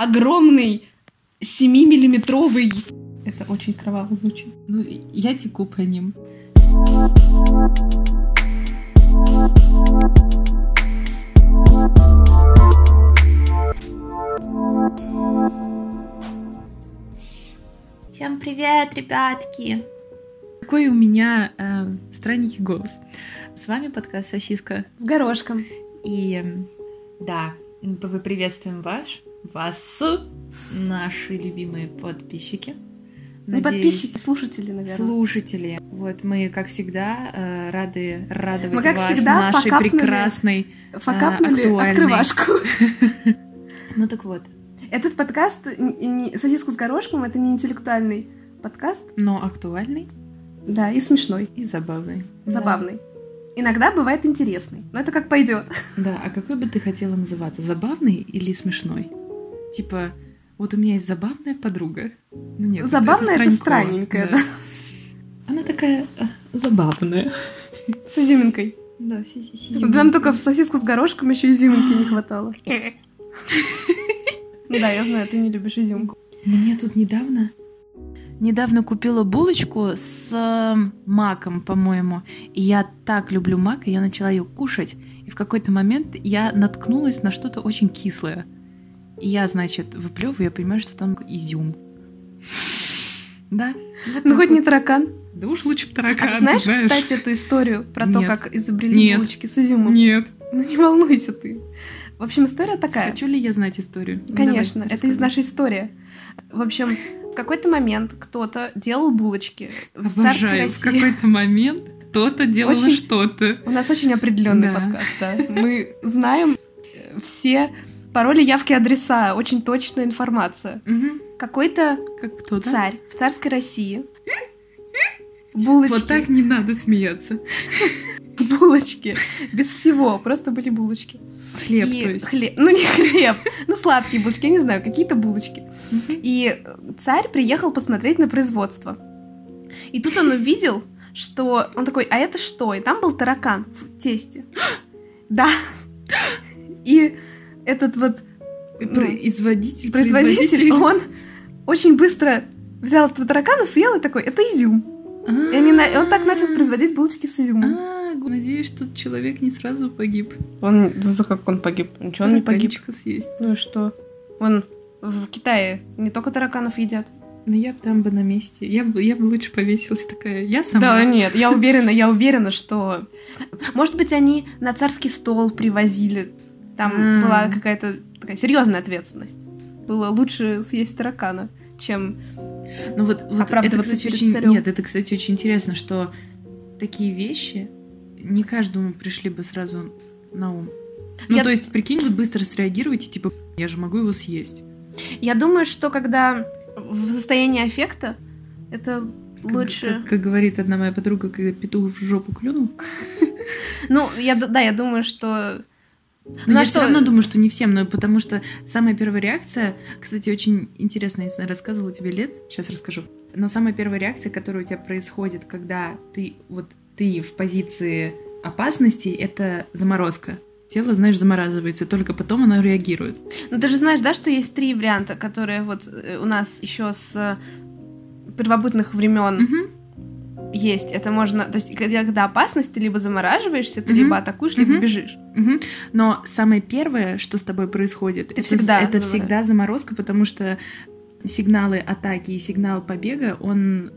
огромный 7-миллиметровый... Это очень кроваво звучит. Ну, я теку по ним. Всем привет, ребятки! Какой у меня э, странненький голос. С вами подкаст «Сосиска». С горошком. И э, да, мы приветствуем вас, вас, наши любимые подписчики. Не подписчики, слушатели, наверное. Слушатели. Вот мы, как всегда, э, рады радовать Мы, как вас всегда, нашей факапнули- прекрасной, Факапнули актуальный. открывашку. ну так вот, Этот подкаст «Сосиска с горошком» — это не интеллектуальный подкаст, но актуальный да, и смешной, и забавный. забавный. Иногда бывает интересный, но это как пойдет. Да, а какой бы ты хотела называться? Забавный или смешной? Типа, вот у меня есть забавная подруга. Ну нет, это- Забавная это страньково, странненькая, да. Она такая э, забавная. С изюминкой. Да, си- си- Нам только в сосиску с горошком еще изюминки не хватало. Да, я знаю, ты не любишь изюмку. Мне тут недавно... Недавно купила булочку с э, маком, по-моему. И я так люблю мак, и я начала ее кушать. И в какой-то момент я наткнулась на что-то очень кислое. И я, значит, выплевываю, я понимаю, что там изюм. Да. вот Ну, хоть не вот. таракан. Да уж лучше б А таракан, ты знаешь, кстати, эту историю про то, Нет. как изобрели Нет. булочки с изюмом? Нет. Ну, не волнуйся ты. В общем, история такая. Хочу ли я знать историю? Ну, Конечно, давай, это из нашей истории. В общем, в какой-то момент кто-то делал булочки в Обожаю. В какой-то момент кто-то делал Очень- что-то. У нас очень определенный Да. подкаст, да. Мы знаем все пароли, явки, адреса, очень точная информация. Мгм. Какой-то Как кто-то. царь в царской России. Булочки. Вот так не надо смеяться. Булочки. Без всего. Просто были булочки. Хлеб, И то есть. хлеб. Ну, не хлеб. Ну, сладкие булочки, я не знаю, какие-то булочки. И царь приехал посмотреть на производство. И тут он увидел, что... Он такой, а это что? И там был таракан в тесте. Да. И этот вот ну, Производитель, производитель, он очень быстро взял этого таракана, съел и такой, это изюм. А, И они он так начал производить булочки с изюмом. А, надеюсь, что человек не сразу погиб. Он, за как он погиб? Ничего он не погиб. Съесть. Ну и что? Он в Китае не только тараканов едят. Ну я бы там бы на месте. Я бы, я бы лучше повесилась такая. Я сама. Да, нет, я уверена, я уверена, что... Может быть, они на царский стол привозили. Там А. была какая-то такая серьезная ответственность. Было лучше съесть таракана, чем... Ну вот, вот это, кстати, очень... царем. Нет, это, кстати, очень интересно, что такие вещи не каждому пришли бы сразу на ум. Ну, Я- то есть, прикинь, вот быстро среагировать и типа, я же могу его съесть. Я думаю, что когда в состоянии аффекта, это Как- лучше... Как, как говорит одна моя подруга, когда петух в жопу клюнул. Ну, я, да, я думаю, что... Но Ну, а я что- все равно думаю, что не всем, но потому что самая первая реакция, кстати, очень интересно, я рассказывала тебе лет, сейчас расскажу. Но самая первая реакция, которая у тебя происходит, когда ты вот ты в позиции опасности, это заморозка. Тело, знаешь, замораживается, только потом оно реагирует. Ну, ты же знаешь, да, что есть три варианта, которые вот э, у нас еще с э, первобытных времен Мгм. Есть. Это можно... То есть, когда, когда опасность, ты либо замораживаешься, ты Мгм. либо атакуешь, либо Мгм. бежишь. Мгм. Но самое первое, что с тобой происходит, Это это, всегда это заморозка. всегда заморозка, потому что сигналы атаки и сигнал побега, он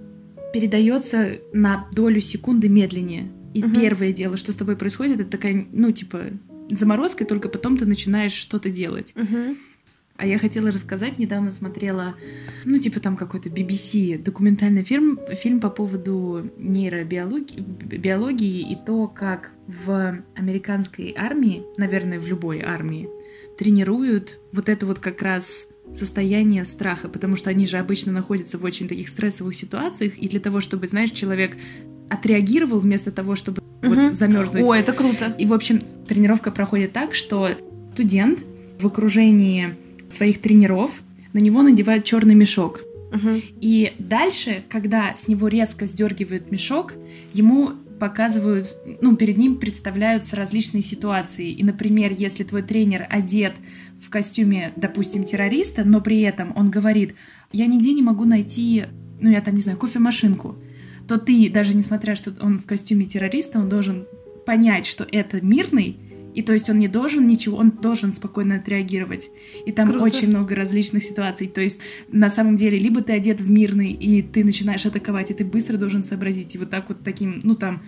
передается на долю секунды медленнее. И Мгм. первое дело, что с тобой происходит, это такая, ну, типа, заморозка, и только потом ты начинаешь что-то делать. А я хотела рассказать, недавно смотрела, ну, типа там какой-то BBC документальный фильм, фильм по поводу нейробиологии биологии и то, как в американской армии, наверное, в любой армии, тренируют вот это вот как раз состояние страха, потому что они же обычно находятся в очень таких стрессовых ситуациях, и для того, чтобы, знаешь, человек отреагировал вместо того, чтобы Мгм. вот замерзнуть. Ой, это круто. И, в общем, тренировка проходит так, что студент в окружении своих тренеров на него надевают черный мешок. Мгм. И дальше, когда с него резко сдергивает мешок, ему показывают, ну, перед ним представляются различные ситуации. И, например, если твой тренер одет в костюме, допустим, террориста, но при этом он говорит, я нигде не могу найти, ну, я там, не знаю, кофемашинку, то ты, даже несмотря, что он в костюме террориста, он должен понять, что это мирный, и то есть он не должен ничего, он должен спокойно отреагировать. И там Круто. очень много различных ситуаций. То есть на самом деле либо ты одет в мирный, и ты начинаешь атаковать, и ты быстро должен сообразить. И вот так вот таким, ну там,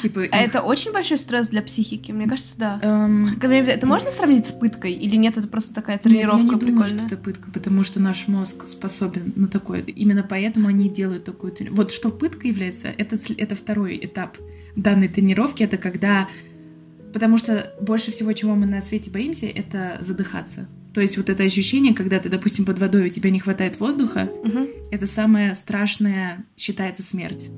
Типа, а их... это очень большой стресс для психики, мне кажется, да. Um... Это можно сравнить с пыткой или нет? Это просто такая тренировка нет, я не прикольная? думаю, что это пытка, потому что наш мозг способен на такое. Именно поэтому они делают такую тренировку. Вот что пытка является, это, это второй этап данной тренировки. Это когда Потому что больше всего, чего мы на свете боимся, это задыхаться. То есть вот это ощущение, когда ты, допустим, под водой, у тебя не хватает воздуха, угу. это самое страшное считается смерть.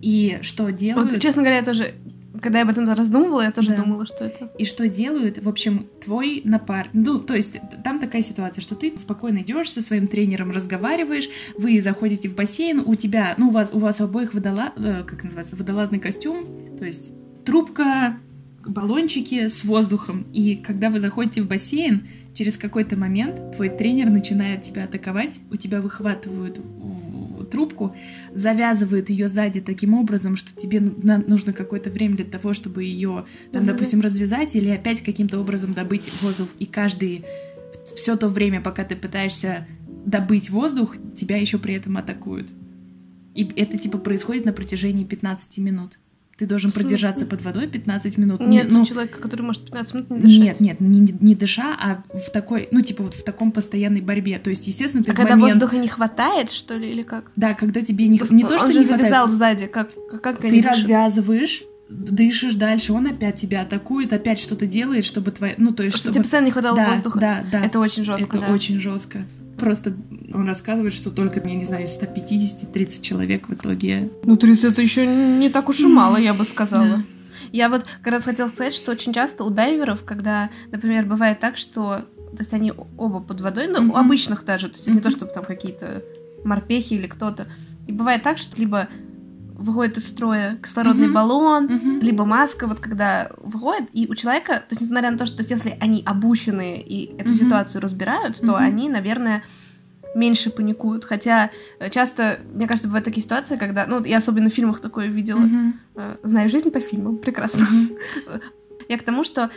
И что делают... Вот, честно говоря, я тоже когда я об этом раздумывала, я тоже да. думала, что это. И что делают, в общем, твой напар... Ну, то есть там такая ситуация, что ты спокойно идешь со своим тренером, разговариваешь, вы заходите в бассейн, у тебя, ну, у вас, у вас обоих водола... Э, как называется, водолазный костюм, то есть трубка, баллончики с воздухом. И когда вы заходите в бассейн, через какой-то момент твой тренер начинает тебя атаковать, у тебя выхватывают трубку, завязывают ее сзади таким образом, что тебе нужно какое-то время для того, чтобы ее, там, допустим, развязать или опять каким-то образом добыть воздух. И каждый все то время, пока ты пытаешься добыть воздух, тебя еще при этом атакуют. И это типа происходит на протяжении 15 минут. Ты должен продержаться под водой 15 минут. Нет, ну, человек, который может 15 минут не дышать. Нет, нет, не, не дыша, а в такой, ну, типа вот в таком постоянной борьбе. То есть, естественно, ты а в когда момент... воздуха не хватает, что ли, или как? Да, когда тебе не, не то, что он не хватает. завязал сзади, как, как Ты развязываешь, дышишь дальше, он опять тебя атакует, опять что-то делает, чтобы твоя, ну то есть чтобы тебе постоянно не хватало да, воздуха. Да, да. Это очень жестко. Это да. очень жестко. Просто он рассказывает, что только, я не знаю, из 150-30 человек в итоге. Ну, 30 это еще не так уж и мало, я бы сказала. Да. Я вот как раз хотела сказать, что очень часто у дайверов, когда, например, бывает так, что то есть они оба под водой, но mm-hmm. у обычных даже, то есть mm-hmm. не то, чтобы там какие-то морпехи или кто-то. И бывает так, что либо выходит из строя кислородный mm-hmm. баллон, mm-hmm. либо маска, вот когда выходит, и у человека, то есть несмотря на то, что то есть, если они обученные и эту mm-hmm. ситуацию разбирают, то mm-hmm. они, наверное, меньше паникуют. Хотя э, часто, мне кажется, бывают такие ситуации, когда, ну, я особенно в фильмах такое видела, mm-hmm. знаю жизнь по фильмам, прекрасно. Mm-hmm. я к тому, что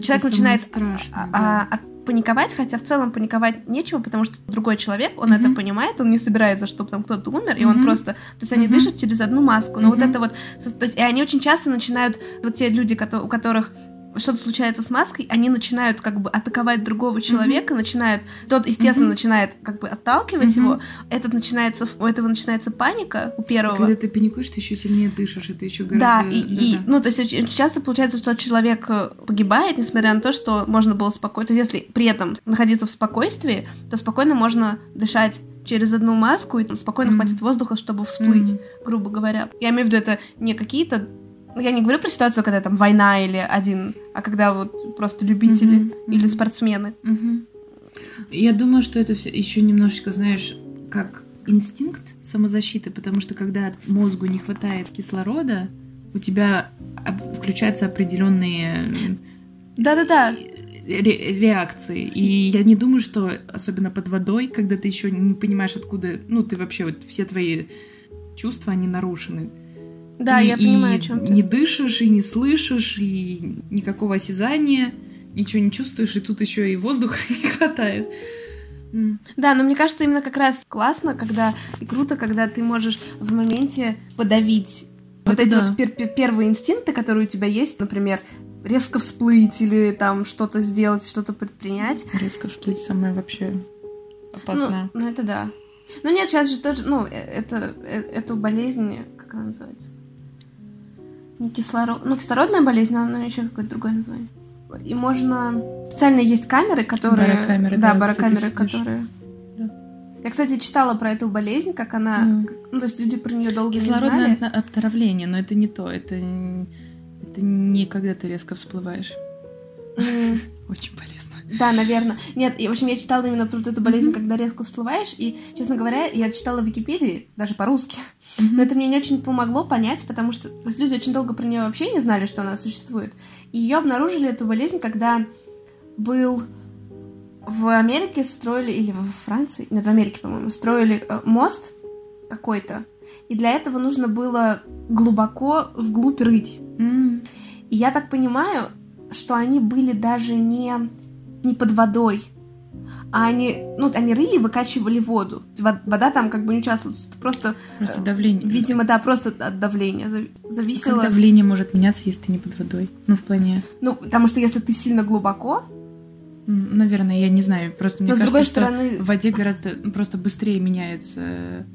человек Это начинает страшно, а, да. а, паниковать, хотя в целом паниковать нечего, потому что другой человек, он mm-hmm. это понимает, он не собирается, чтобы там кто-то умер, mm-hmm. и он просто, то есть они mm-hmm. дышат через одну маску, но mm-hmm. вот это вот, то есть и они очень часто начинают, вот те люди, у которых что-то случается с маской, они начинают как бы атаковать другого человека, mm-hmm. начинают, тот, естественно, mm-hmm. начинает как бы отталкивать mm-hmm. его, этот начинается, у этого начинается паника, у первого. Когда ты паникуешь, ты еще сильнее дышишь, это еще гораздо... Да, и, и ну, то есть очень часто получается, что человек э, погибает, несмотря на то, что можно было спокойно, то есть если при этом находиться в спокойствии, то спокойно можно дышать через одну маску и там, спокойно mm-hmm. хватит воздуха, чтобы всплыть, mm-hmm. грубо говоря. Я имею в виду, это не какие-то ну, я не говорю про ситуацию, когда там война или один, а когда вот просто любители mm-hmm. или спортсмены. Mm-hmm. Я думаю, что это все еще немножечко, знаешь, как инстинкт самозащиты, потому что когда мозгу не хватает кислорода, у тебя включаются определенные да-да-да ре- реакции. И я не думаю, что особенно под водой, когда ты еще не понимаешь, откуда, ну, ты вообще вот все твои чувства, они нарушены. Да, ты я понимаю, о чем ты. не дышишь, и не слышишь, и никакого осязания, ничего не чувствуешь, и тут еще и воздуха не хватает. Да, но мне кажется, именно как раз классно, когда и круто, когда ты можешь в моменте подавить вот эти да. вот пер пер первые инстинкты, которые у тебя есть, например, резко всплыть или там что-то сделать, что-то предпринять. Резко всплыть самое вообще опасное. Ну, ну это да. Ну нет, сейчас же тоже, ну, э, это, э, эту болезнь, как она называется? Не кислород, ну, кислородная болезнь, но она еще какое-то другое название. И можно... Специально есть камеры, которые... Барокамеры, да, да барокамеры, которые... Да. Я, кстати, читала про эту болезнь, как она... Mm. Ну, то есть люди про нее долго Кислородное не знали. отравление, но это не то. Это, это не когда ты резко всплываешь. Mm. Очень полезно. Да, наверное. Нет, и, в общем, я читала именно про вот эту болезнь, mm-hmm. когда резко всплываешь, и, честно говоря, я читала в Википедии, даже по-русски, mm-hmm. но это мне не очень помогло понять, потому что то есть люди очень долго про нее вообще не знали, что она существует. И ее обнаружили, эту болезнь, когда был в Америке строили, или во Франции, нет, в Америке, по-моему, строили э, мост какой-то, и для этого нужно было глубоко вглубь рыть. Mm. И я так понимаю, что они были даже не, не под водой, а они, ну, они рыли и выкачивали воду. Вода там как бы не участвовала, просто... Просто давление. Видимо, да, просто от давления зависело. Как давление может меняться, если ты не под водой? Ну, в плане... Ну, потому что если ты сильно глубоко, Наверное, я не знаю. Просто мне Но кажется, что стороны... в воде гораздо ну, просто быстрее меняется.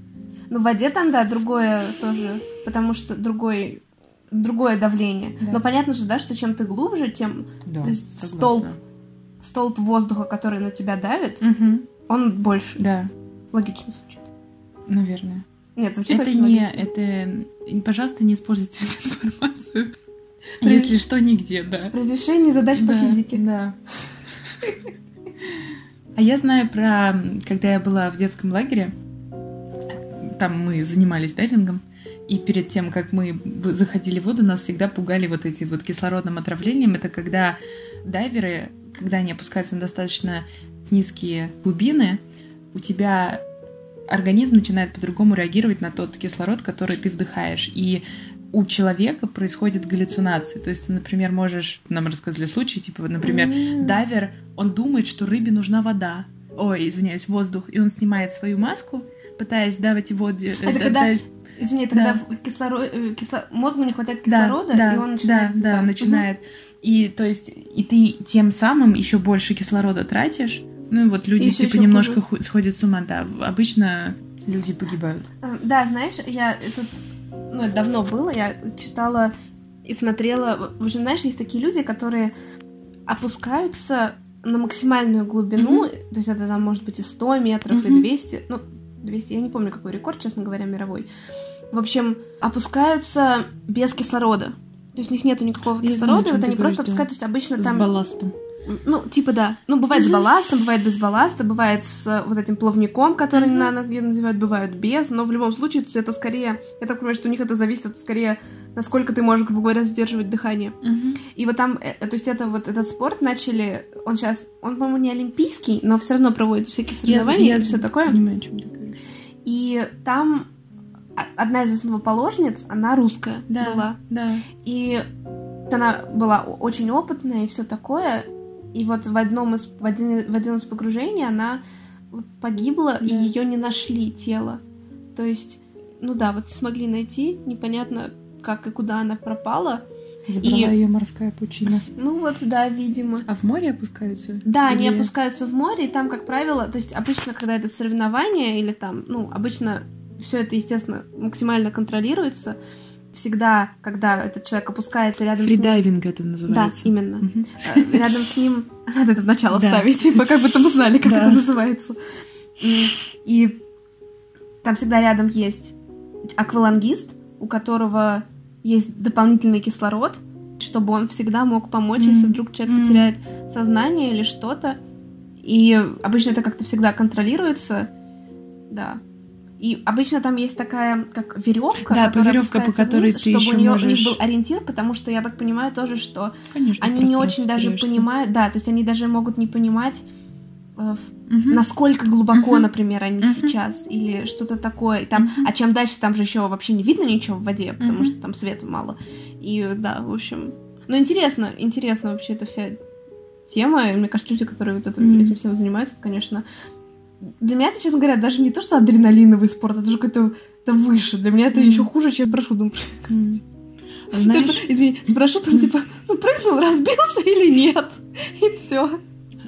Ну, в воде там, да, другое тоже, потому что другой другое давление. Да. Но понятно же, да, что чем ты глубже, тем да, то есть столб столб воздуха, который на тебя давит, угу. он больше. Да. Логично звучит. Наверное. Нет, звучит это очень не, логично. это, пожалуйста, не используйте эту информацию. При... Если что, нигде, да. При решении задач да, по физике. Да. А я знаю про, когда я была в детском лагере, там мы занимались дайвингом, и перед тем, как мы заходили в воду, нас всегда пугали вот эти вот кислородным отравлением. Это когда дайверы, когда они опускаются на достаточно низкие глубины, у тебя организм начинает по-другому реагировать на тот кислород, который ты вдыхаешь. И у человека происходит галлюцинации. То есть ты, например, можешь, нам рассказали случай, типа, например, mm-hmm. дайвер, он думает, что рыбе нужна вода. Ой, извиняюсь, воздух. И он снимает свою маску, пытаясь давать воде... Это да, когда... Пытаясь... Извини, тогда да. кислород, э, кисло... мозгу не хватает кислорода, да, и он начинает... Да, да, он начинает. Угу. И то есть, и ты тем самым еще больше кислорода тратишь. Ну и вот люди и типа немножко хуже. сходят с ума, да. Обычно люди погибают. Э, да, знаешь, я тут ну, это давно было, я читала и смотрела, в общем, знаешь, есть такие люди, которые опускаются на максимальную глубину, mm-hmm. то есть это там может быть и 100 метров, mm-hmm. и 200, ну, 200, я не помню, какой рекорд, честно говоря, мировой. В общем, опускаются без кислорода. То есть у них нету никакого я кислорода, знаю, и вот они просто опускают, то есть обычно с там... С балластом. Ну, типа да. Ну, бывает с балластом, бывает без балласта, бывает с э, вот этим плавником, который mm-hmm. на называют, бывают без, но в любом случае это скорее, я так понимаю, что у них это зависит от скорее, насколько ты можешь, грубо говоря, сдерживать дыхание. Mm-hmm. И вот там, э, то есть это вот этот спорт начали, он сейчас, он, по-моему, не олимпийский, но все равно проводит всякие соревнования я, и все такое. Понимаю, о чем ты говоришь. И там одна из основоположниц, она русская да, была. Да. И она была очень опытная и все такое. И вот в одном из, в один, в один из погружений она погибла, да. и ее не нашли тело. То есть, ну да, вот не смогли найти, непонятно, как и куда она пропала. Забрала и... ее морская пучина. Ну вот, да, видимо. А в море опускаются? Да, или... они опускаются в море, и там, как правило, то есть обычно, когда это соревнование, или там, ну, обычно все это, естественно, максимально контролируется, всегда, когда этот человек опускается рядом Фридайвинг с ним... это называется. Да, именно. Угу. Рядом с ним... Надо это в начало вставить, типа, как бы мы знали, как это называется. И там всегда рядом есть аквалангист, у которого есть дополнительный кислород, чтобы он всегда мог помочь, mm-hmm. если вдруг человек mm-hmm. потеряет сознание или что-то. И обычно это как-то всегда контролируется. Да. И обычно там есть такая, как веревка, да, которая веревка, по которой вниз, ты чтобы еще у нее можешь... у них был ориентир, потому что я так понимаю тоже, что Конечно, они не очень даже понимают, да, то есть они даже могут не понимать, угу. насколько глубоко, угу. например, они угу. сейчас или что-то такое. И там, угу. а чем дальше, там же еще вообще не видно ничего в воде, потому угу. что там света мало. И да, в общем, ну интересно, интересно вообще эта вся тема. И мне кажется, люди, которые вот это, mm. этим всем занимаются, конечно, для меня это, честно говоря, даже не то, что адреналиновый спорт, это же какой-то это выше. Для меня это mm. еще хуже, чем с парашютом mm. Знаешь... Ты, извини, с парашютом типа, ну прыгнул, разбился или нет, и все.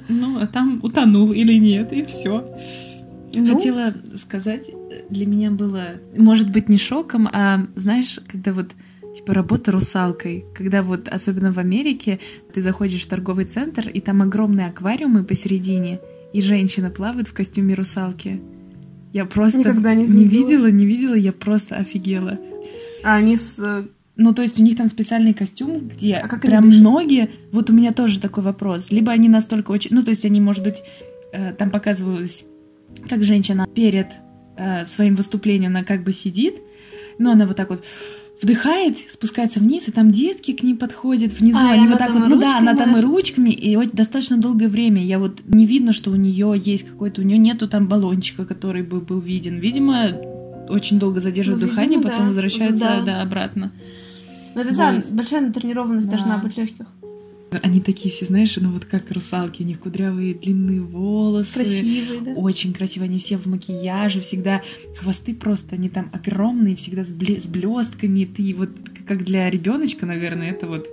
Ну, а там утонул или нет, и все. Ну? Хотела сказать, для меня было, может быть, не шоком, а знаешь, когда вот типа работа русалкой, когда вот, особенно в Америке, ты заходишь в торговый центр, и там огромные аквариумы посередине, и женщина плавает в костюме русалки. Я просто Никогда не, не видела, не видела, я просто офигела. А они с... Э, Ну, то есть у них там специальный костюм, где А как прям ноги... Вот у меня тоже такой вопрос. Либо они настолько очень... Ну, то есть они, может быть, э, там показывалось, как женщина перед э, своим выступлением, она как бы сидит, но она вот так вот вдыхает, спускается вниз, и там детки к ней подходят внизу, А, они вот так вот, ну да, она там и ручками, и вот достаточно долгое время. Я вот не видно, что у нее есть какой-то, у нее нету там баллончика, который бы был виден. Видимо, очень долго задерживает Ну, дыхание, видимо, потом да. возвращается Да. да, обратно. Ну это да, Вот. большая натренированность Да. должна быть легких. Они такие все, знаешь, ну вот как русалки, у них кудрявые длинные волосы. Красивые, да. Очень красиво, они все в макияже, всегда хвосты просто, они там огромные, всегда с, бле- с блестками. Ты вот как для ребеночка, наверное, это вот.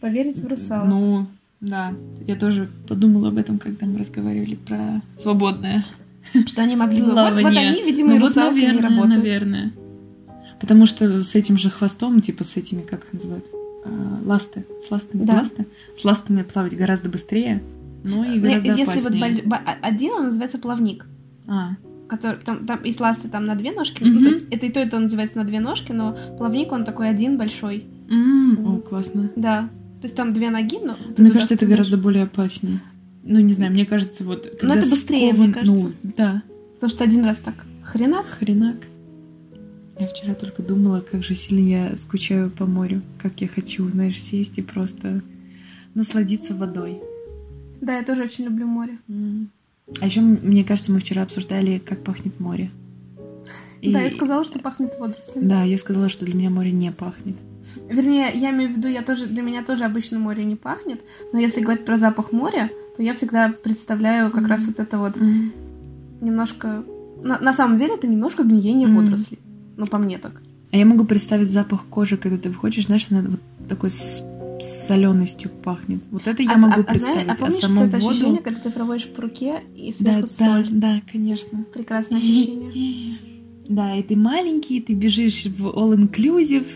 Поверить в русалок. Ну, да, я тоже подумала об этом, когда мы разговаривали про свободное Что они могли бы... Вот, вот плавание. они, видимо, Ну и вот, русалки не наверное, работают. наверное. Потому что с этим же хвостом, типа с этими, как их называют, ласты, с ластами, Да. ласты, с ластами плавать гораздо быстрее, но и Не, гораздо Если вот опаснее. бо- а- один, он называется плавник. А, Который, там, там есть ласты там на две ножки. Ну, то есть это и то, и то называется на две ножки, но плавник он такой один большой. м, о, классно. Да. То есть там две ноги, но... Мне кажется, это гораздо более опаснее. Ну, не знаю, мне кажется, вот... Но когда это быстрее, мне скован- кажется. Ну, да, Потому что один раз так хренак. хренак. Я вчера только думала, как же сильно я скучаю по морю. Как я хочу, знаешь, сесть и просто насладиться водой. Да, я тоже очень люблю море. А еще, мне кажется, мы вчера обсуждали, как пахнет море. И- Да, я сказала, что пахнет водорослями. Да, я сказала, что для меня море не пахнет. Вернее, я имею в виду, я тоже, для меня тоже обычно море не пахнет, но если говорить про запах моря, то я всегда представляю как Мгм. раз вот это вот немножко... На, на самом деле это немножко гниение Мгм. водорослей. Ну, по мне так. А я могу представить запах кожи, когда ты выходишь, знаешь, она вот такой с соленостью пахнет. Вот это я а, могу а- а представить. знаешь- а помнишь саму вот это воду- ощущение, когда ты проводишь по руке и Да, сверху да, соль? да, конечно. Прекрасное ощущение. Да, и ты маленький, ты бежишь в all inclusive,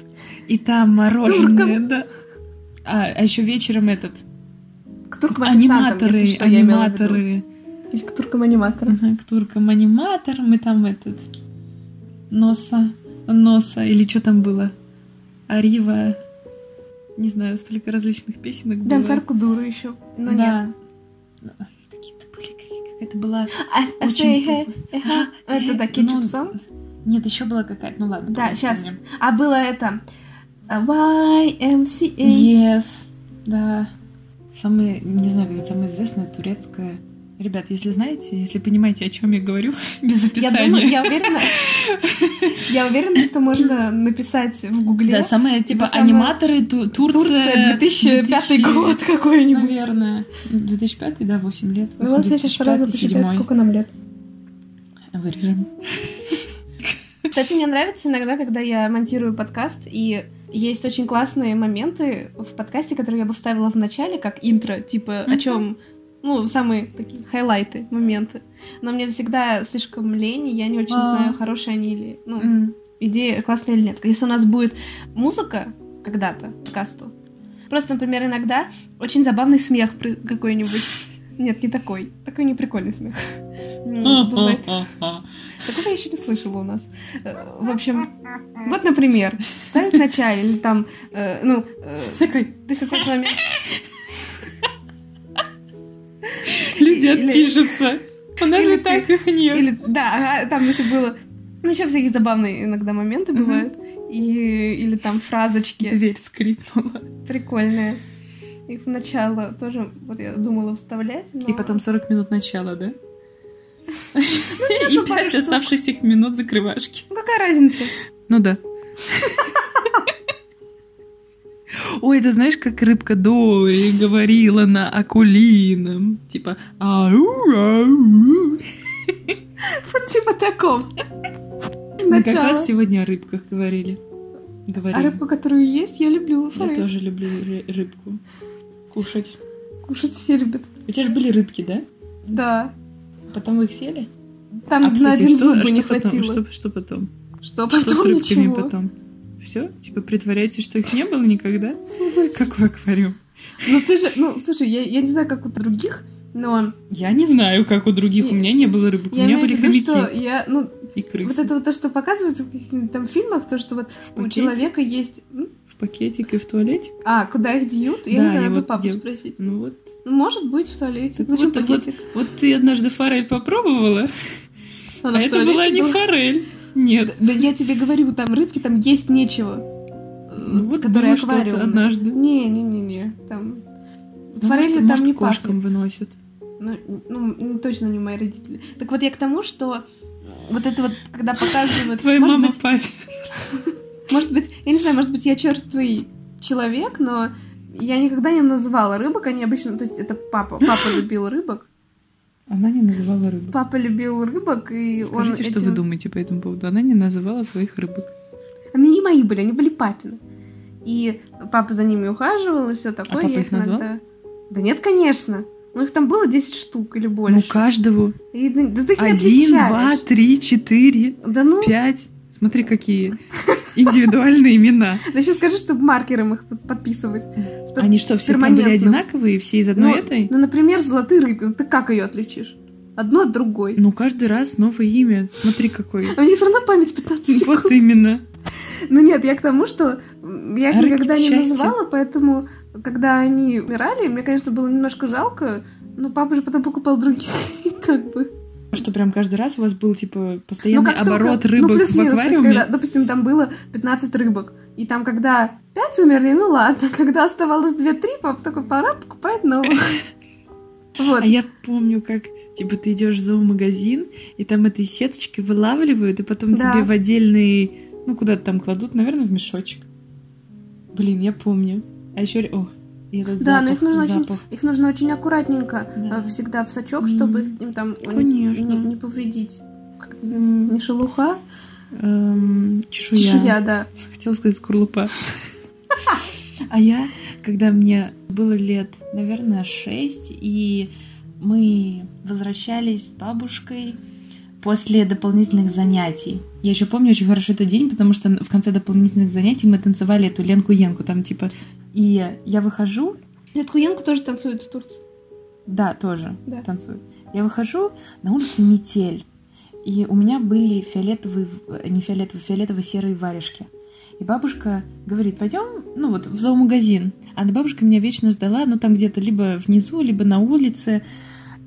и там мороженое, Туркам. да. А, а еще вечером этот К туркам-официантам, аниматоры, если что, аниматоры. Или к туркам-аниматорам. Ага, к туркам аниматор, мы там этот носа, носа, или что там было? Арива, не знаю, столько различных песенок было. Дансар Кудуру еще. Но Да. нет. Какие-то были, какая-то была... А, а Очень hey, hey, ha. Это да, Ну, кетчуп сон. Нет, еще была какая-то, ну ладно. Да, вспомним. А было это YMCA. Yes, да. Самое, не знаю, как это самое известное турецкое. Ребят, если знаете, если понимаете, о чем я говорю, без Я описания. думаю, я уверена, я уверена, что можно написать в гугле. Да, самое, типа, самое- аниматоры Ту- Турция. Турция 2005 2000, год какой-нибудь. Наверное. 2005, да, 8 лет. Ну вот я сейчас сразу 2005, посчитаю, сколько нам лет. Вырежем. Кстати, мне нравится иногда, когда я монтирую подкаст, и есть очень классные моменты в подкасте, которые я бы вставила в начале, как интро, типа о Мгм. чем, ну, самые такие хайлайты, моменты. Но мне всегда слишком лень, и я не очень А. знаю, хорошие они или, ну, М. идея классная или нет. Если у нас будет музыка когда-то к подкасту, просто, например, иногда очень забавный смех какой-нибудь. Нет, не такой. Такой не прикольный смех. М, бывает. Такого я еще не слышала у нас. Э, В общем, вот, например, вставить в начале, или там, э, ну, э, такой, ты какой-то момент... Люди Или- отпишутся. У нас или же ты- так их нет. Или, да, ага, там еще было... Ну, еще всякие забавные иногда моменты бывают. И, или там фразочки. Дверь скрипнула. прикольные. Их в начало тоже, вот я думала вставлять, но... И потом 40 минут начала, да? И ну, пару 5 штук. оставшихся минут закрывашки. Ну, какая разница? Ну да. Ой, ты знаешь, как рыбка Дори говорила на акулином? Типа ау, ау. Вот типа таком. Мы как раз сегодня о рыбках говорили. А рыбку, которую есть, я люблю Я тоже люблю ры- рыбку. Кушать. Кушать все любят. У тебя же были рыбки, да? Да. Потом вы их съели? Там а, на кстати, один что, зуб что не потом? хватило. Что, что потом? Что Что с потом рыбками ничего. потом? Все? Типа притворяетесь, что их не было никогда? Какой аквариум? Ну ты же, ну слушай, я, я не знаю, как у других, но Я не знаю, как у других. И- У меня не было рыбок. У я меня имею были виду, хомяки что я, ну, и крысы. вот это вот то, что показывается в каких-нибудь там фильмах, то, что вот у человека есть... В пакетик и в туалетик. А, куда их дьют? Я Да, не знаю, надо вот папу я- спросить. Ну вот. Ну, может быть, в туалете. Так Зачем вот, пакетик? Вот ты однажды форель попробовала, Она а это туалете была не была? форель. Нет. Да я тебе говорю, там рыбки, там есть нечего. Ну вот которые было что-то аквариумные. однажды. Не-не-не-не, там... Ну, Форели может, там может, не кошкам пахнет. выносят. Ну, ну, ну, точно не мои родители. Так вот я к тому, что вот это вот, когда показывают... Твоя мама быть, папе. Может быть, я не знаю, может быть, я черствый человек, но я никогда не называла рыбок, они обычно, то есть это папа, папа любил рыбок, Она не называла рыбу. папа любил рыбок, и он Скажите, что этим- вы думаете по этому поводу. Она не называла своих рыбок. Они не мои были, они были папины. И папа за ними ухаживал, и все такое. А папа их назвал? иногда- Да нет, конечно. Ну, их там было 10 штук или Ну, больше. каждого. И, да, да ты Один, два, три, четыре, Да ну, пять. Смотри, какие индивидуальные имена. да еще скажи, чтобы маркером их под- подписывать. Они что, все прям были одинаковые, все из одной ну, этой? Ну, например, золотые. Ну, ты как ее отличишь? Одно от другой. Ну, каждый раз новое имя. Смотри, какой. У них все равно память 15 секунд. Вот именно. Ну нет, я к тому, что я их никогда не счастья. называла, поэтому, когда они умирали, мне, конечно, было немножко жалко, но папа же потом покупал других, как бы. Что прям каждый раз у вас был, типа, постоянный как только- оборот ну, рыбок в плюс-минус, то есть, аквариуме? когда, допустим, там было 15 рыбок, и там, когда 5 умерли, ну ладно, когда оставалось 2-3, папа такой, пора покупать новых. Вот. А я помню, как типа ты идешь в зоомагазин, и там этой сеточкой вылавливают, и потом Да. тебе в отдельный, ну куда-то там кладут, наверное, в мешочек. Блин, я помню. А еще, о, и этот Да, но запах, их нужно очень- запах. Их нужно очень аккуратненько Да. э, всегда в сачок, чтобы Мгм. их им там не- Конечно. не, не повредить. Как это? Мгм. Не шелуха, Эм, чешуя. чешуя, да. Хотела сказать скорлупа. А я, когда мне было лет, наверное, шесть, и мы возвращались с бабушкой после дополнительных занятий. Я еще помню очень хорошо этот день, потому что в конце дополнительных занятий мы танцевали эту Ленку-Енку, там типа... И я выхожу, Нет, Хуенку тоже танцует в Турции. да, тоже Да. танцуют. Я выхожу, на улице метель. И у меня были фиолетовые, в- не фиолетовые, фиолетово-серые варежки. И бабушка говорит, пойдем, ну вот, в зоомагазин. А бабушка меня вечно ждала, ну там где-то либо внизу, либо на улице.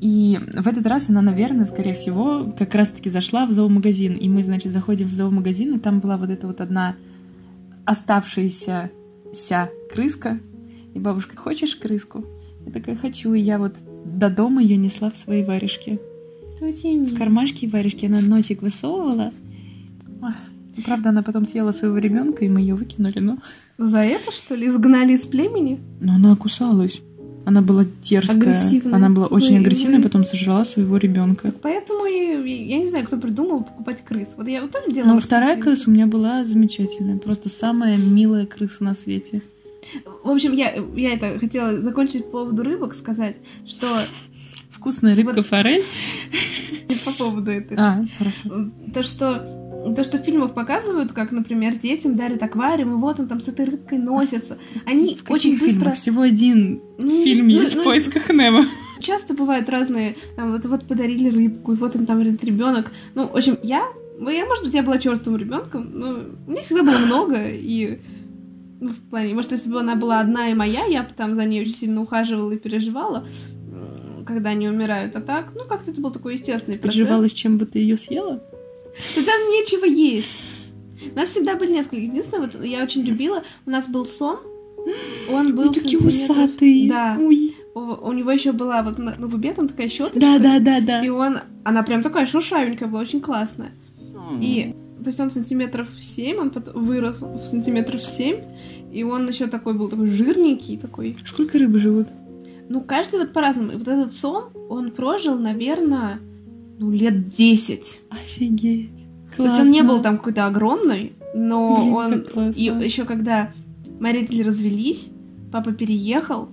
И в этот раз она, наверное, скорее всего, как раз-таки зашла в зоомагазин. И мы, значит, заходим в зоомагазин, и там была вот эта вот одна оставшаяся ся крыска. И бабушка, хочешь крыску? Я такая, хочу. И я вот до дома ее несла в свои варежки. В кармашке варежки она носик высовывала. Ну, Правда, она потом съела своего ребенка, и мы ее выкинули, но... За это, что ли, изгнали из племени? Но она кусалась. Она была дерзкая. Агрессивная. Она была очень Вы- агрессивная, вы- потом сожрала своего ребенка. Так поэтому и, я не знаю, кто придумал покупать крыс. Вот я вот тоже делала. Но вторая эксперимент. крыса у меня была замечательная. Просто самая милая крыса на свете. В общем, я, я это хотела закончить по поводу рыбок, сказать, что Вкусная рыбка Вот. форель. не по поводу этой. А, хорошо. То, что то, что в фильмах показывают, как, например, детям дарят аквариум, и вот он там с этой рыбкой носится. Они В очень быстро... фильмах? Всего один Ну, фильм ну, есть ну, в поисках Немо. Часто бывают разные, там, вот, вот подарили рыбку, и вот он там ребенок. Ну, в общем, я, ну, я, может быть, я была черствым ребенком, но у меня всегда было много, и ну, в плане, может, если бы она была одна и моя, я бы там за ней очень сильно ухаживала и переживала, когда они умирают. А так, ну, как-то это был такой естественный процесс. Переживала, с чем бы ты ее съела? Да там нечего есть. У нас всегда были несколько. Единственное, вот я очень любила, у нас был сон, он был Ой, такие усатые. Да. Ой. У, у него еще была вот на, на губе там такая щеточка. Да, да, да, да. И он, она прям такая шуршавенькая была, очень классная. И, то есть он сантиметров 7, он пот- вырос в сантиметров 7, и он еще такой был такой жирненький, такой. Сколько рыбы живут? Ну, каждый вот по-разному. И вот этот сон, он прожил, наверное, ну, лет 10. Офигеть. То есть он не был там какой-то огромный, но Блин, он... классно. И еще когда мои родители развелись, папа переехал,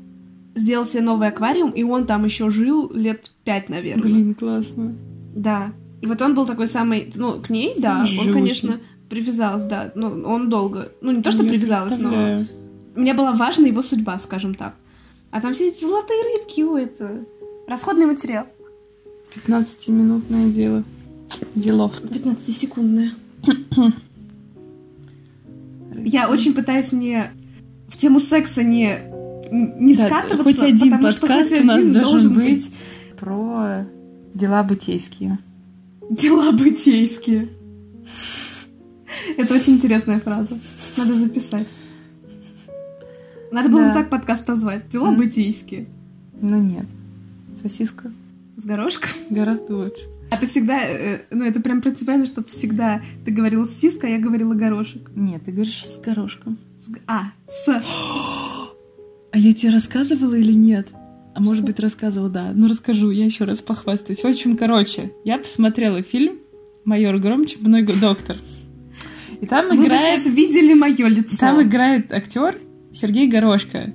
сделал себе новый аквариум, и он там еще жил лет пять, наверное. Блин, классно. Да. И вот он был такой самый, ну, к ней, да, Самый он, конечно, привязался, да, ну, он долго, ну, не то, что Я привязалась, но мне была важна его судьба, скажем так. А там все эти золотые рыбки, о, это расходный материал. 15-минутное дело. Делов. 15-секундное. Я очень пытаюсь не в тему секса не, не Да, скатываться, хоть один потому что подкаст хоть у нас один должен быть про дела бытейские. Дела бытейские. Это очень интересная фраза. Надо записать. Надо было Да. так подкаст назвать. Дела М. бытейские. Ну нет. Сосиска С горошком. гораздо лучше. А ты всегда, э, ну это прям принципиально, чтобы всегда ты говорила сиска, а я говорила горошек. Нет, ты говоришь с горошком. С А, с. А я тебе рассказывала или нет? А может Что? быть рассказывала, да. Ну расскажу, я еще раз похвастаюсь. В общем, короче, я посмотрела фильм «Майор Громче, много доктор». И там Вы играет, сейчас видели мое лицо. там играет актер Сергей Горошко.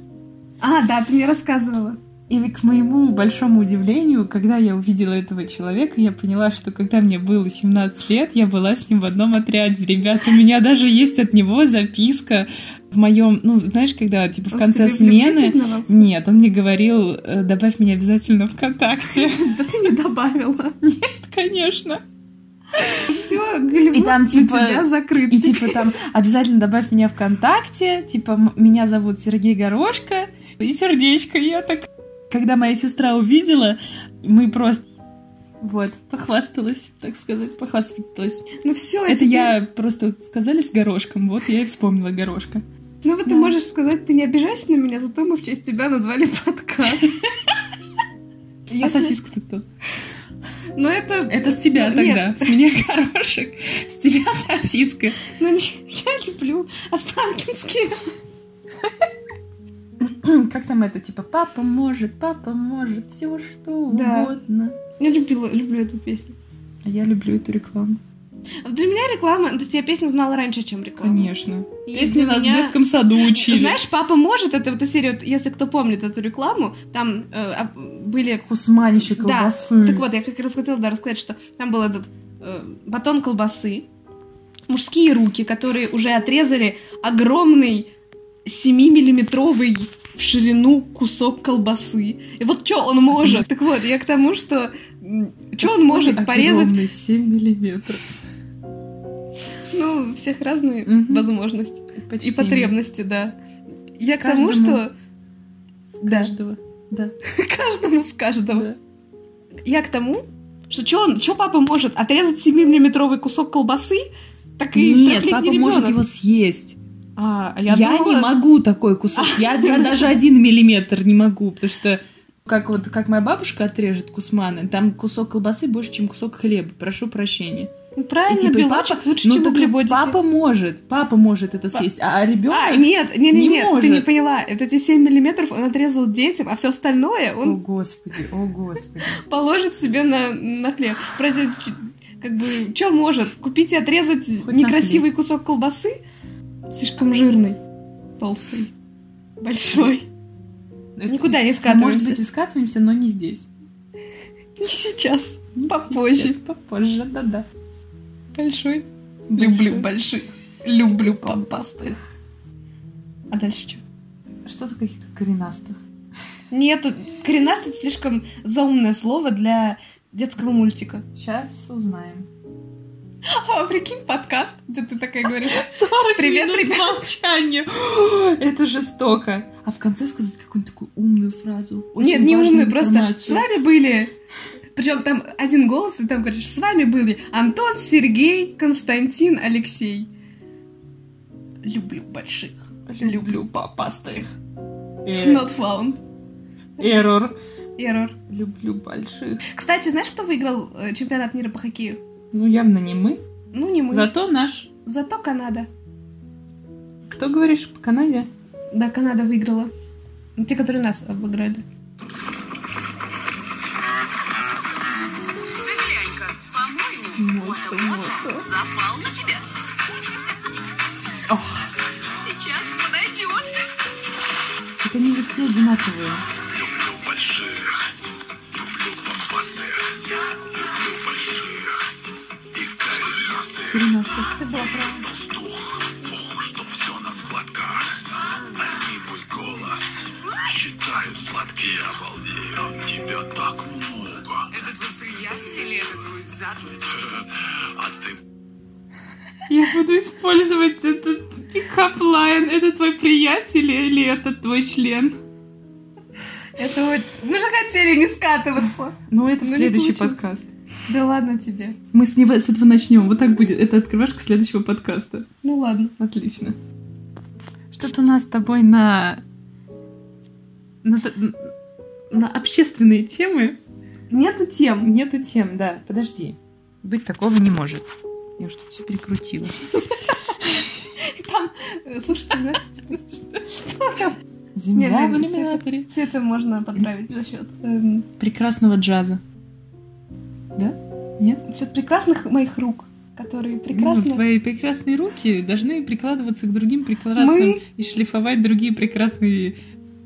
А, да, ты мне рассказывала. И к моему большому удивлению, когда я увидела этого человека, я поняла, что когда мне было 17 лет, я была с ним в одном отряде. Ребят, у меня даже есть от него записка в моем, ну, знаешь, когда типа в Он конце смены. Нет, он мне говорил, э, добавь меня обязательно ВКонтакте. Да ты не добавила. Конечно. Все, Голливуд И там, у типа, тебя закрыт. И типа там обязательно добавь меня ВКонтакте, типа меня зовут Сергей Горошко и сердечко. Я так, когда моя сестра увидела, мы просто вот, похвасталась, так сказать, похвасталась. Ну все, Это я просто сказали с горошком, вот я и вспомнила горошка. Ну вот ты Да. можешь сказать, ты не обижайся на меня, зато мы в честь тебя назвали подкаст. А сосиска-то кто? Ну это... Это с тебя тогда. С меня горошек, с тебя сосиска. Ну, я люблю Останкинские. Как там это, типа, папа может, папа может, все что Да. угодно. Я любила, люблю эту песню. А я люблю эту рекламу. Для меня реклама... То есть я песню знала раньше, чем рекламу. Конечно. И Песни для нас в меня- детском саду учили. Знаешь, папа может, это вот эта серия, вот если кто помнит эту рекламу, там э, а, были... Вкусманище Да, колбасы. Так вот, я как раз хотела да, рассказать, что там был этот э, батон колбасы, мужские руки, которые уже отрезали огромный 7-миллиметровый в ширину кусок колбасы. И вот что он может? Так вот, я к тому, что что он может порезать? Огромный, 7 миллиметров. Ну, у всех разные Мгм. возможности Почти и потребности, да. Я к тому, Каждому. что да, Каждого. Да. каждому с каждого. да. Я к тому, что что он, что папа может отрезать 7-миллиметровый кусок колбасы, так и Нет, папа ребенок. может его съесть. А, Я, я, думала- не могу такой кусок. Я, я даже один миллиметр не могу, потому что как вот как моя бабушка отрежет кусманы, там кусок колбасы больше, чем кусок хлеба. Прошу прощения. Ну, Правильно, И типа, белочек папа- лучше, ну чем углеводики. папа может, папа может это Па- съесть, а ребенок. А, нет, не, не, не нет, ты может. не поняла. Это эти 7 миллиметров он отрезал детям, а все остальное О он господи, о господи. положит себе на, на хлеб. Просто, как бы, что может? Купить и отрезать Хоть некрасивый кусок колбасы? Слишком жирный, толстый, большой. Никуда не скатываемся. Может быть, и скатываемся, но не здесь. Не сейчас. Не Попозже. сейчас, попозже, да-да. Большой. Большой. Люблю больших. Люблю попастых. А дальше что? Что-то каких-то коренастых. Нет, коренастый это слишком заумное слово для детского мультика. Сейчас узнаем. А прикинь, подкаст, где ты такая говоришь. 40 Привет, минут ребят. молчания. Это жестоко. А в конце сказать какую-нибудь такую умную фразу. Очень Нет, не умный, просто с вами были. Причем там один голос, ты там говоришь, с вами были Антон, Сергей, Константин, Алексей. Люблю больших. Люблю попастых. Э, Not found. Эррор. Error. Люблю больших. Кстати, знаешь, кто выиграл э, чемпионат мира по хоккею? Ну, явно не мы. Ну, не мы. Зато наш. Зато Канада. Кто говоришь по Канаде? Да, Канада выиграла. Ну, Те, которые нас обыграли. Мото, фото-мото мото. запал на тебя. Ох, Сейчас подойдет. это они же все одинаковые. Использовать этот Пикаплайн, это твой приятель или это твой член? Это очень... Мы же хотели не скатываться. Ну, это в следующий подкаст. Да ладно тебе. Мы с него с этого начнем. Вот так будет. Это открывашка следующего подкаста. Ну ладно. Отлично. Что-то у нас с тобой на... на, на общественные темы Нету тем. нету тем, да. Подожди. Быть такого не может. Я что-то все перекрутила. Там, э, слушайте, что там? Земля в иллюминаторе. Все это можно подправить за счет эм, Прекрасного джаза. счет прекрасных моих рук, которые Ну, прекрасно. твои прекрасные руки должны прикладываться к другим прекрасным Мы, и шлифовать другие прекрасные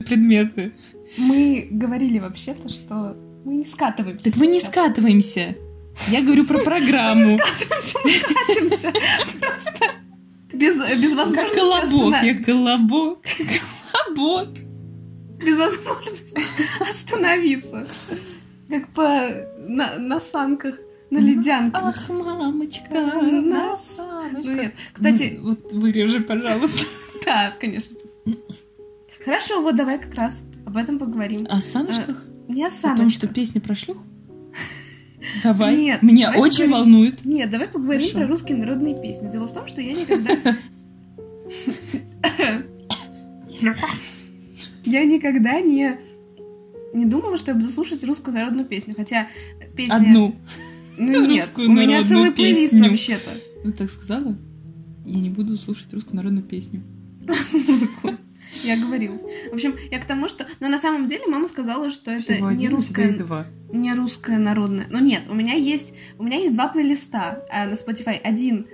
предметы. мы говорили вообще-то, что мы не скатываемся. Так мы не скатываемся. Я говорю про программу. Скатываемся, мы катимся. Просто без, без Как возможности колобок. останов- Я колобок. Колобок. без возможности остановиться. Как по на, на санках, на Мгм. ледянке. Ах, мамочка, на на Ну саночках. нет, кстати, Ну, вот вырежи, пожалуйста. да, конечно. Хорошо, вот давай как раз об этом поговорим. О саночках? Не о О том, саночках. что песня про шлюх? Давай. Нет, Меня давай очень поговорим. волнует. Нет, давай поговорим Хорошо. про русские народные песни. Дело в том, что я никогда... Я никогда не не думала, что я буду слушать русскую народную песню, хотя песня... Одну. Ну нет, русскую у меня целый плейлист песню. вообще-то. Ну, так сказала? Я не буду слушать русскую народную песню. Я говорила. В общем, я к тому, что... Но на самом деле мама сказала, что это Всего не русская, два. не русская народная. Ну нет, у меня есть... У меня есть два плейлиста а, на Spotify. Один,